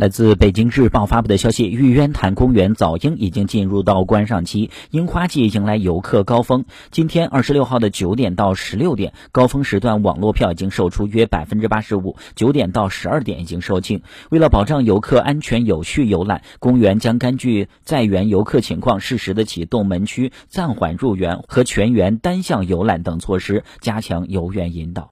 来自北京日报发布的消息玉渊潭公园早樱已经进入到观赏期樱花季迎来游客高峰。今天二十六号的九点到十六点高峰时段网络票已经售出约百分之八十五九点到十二点已经售罄。为了保障游客安全有序游览公园将根据在园游客情况适时的启动门区暂缓入园和全员单向游览等措施加强游园引导。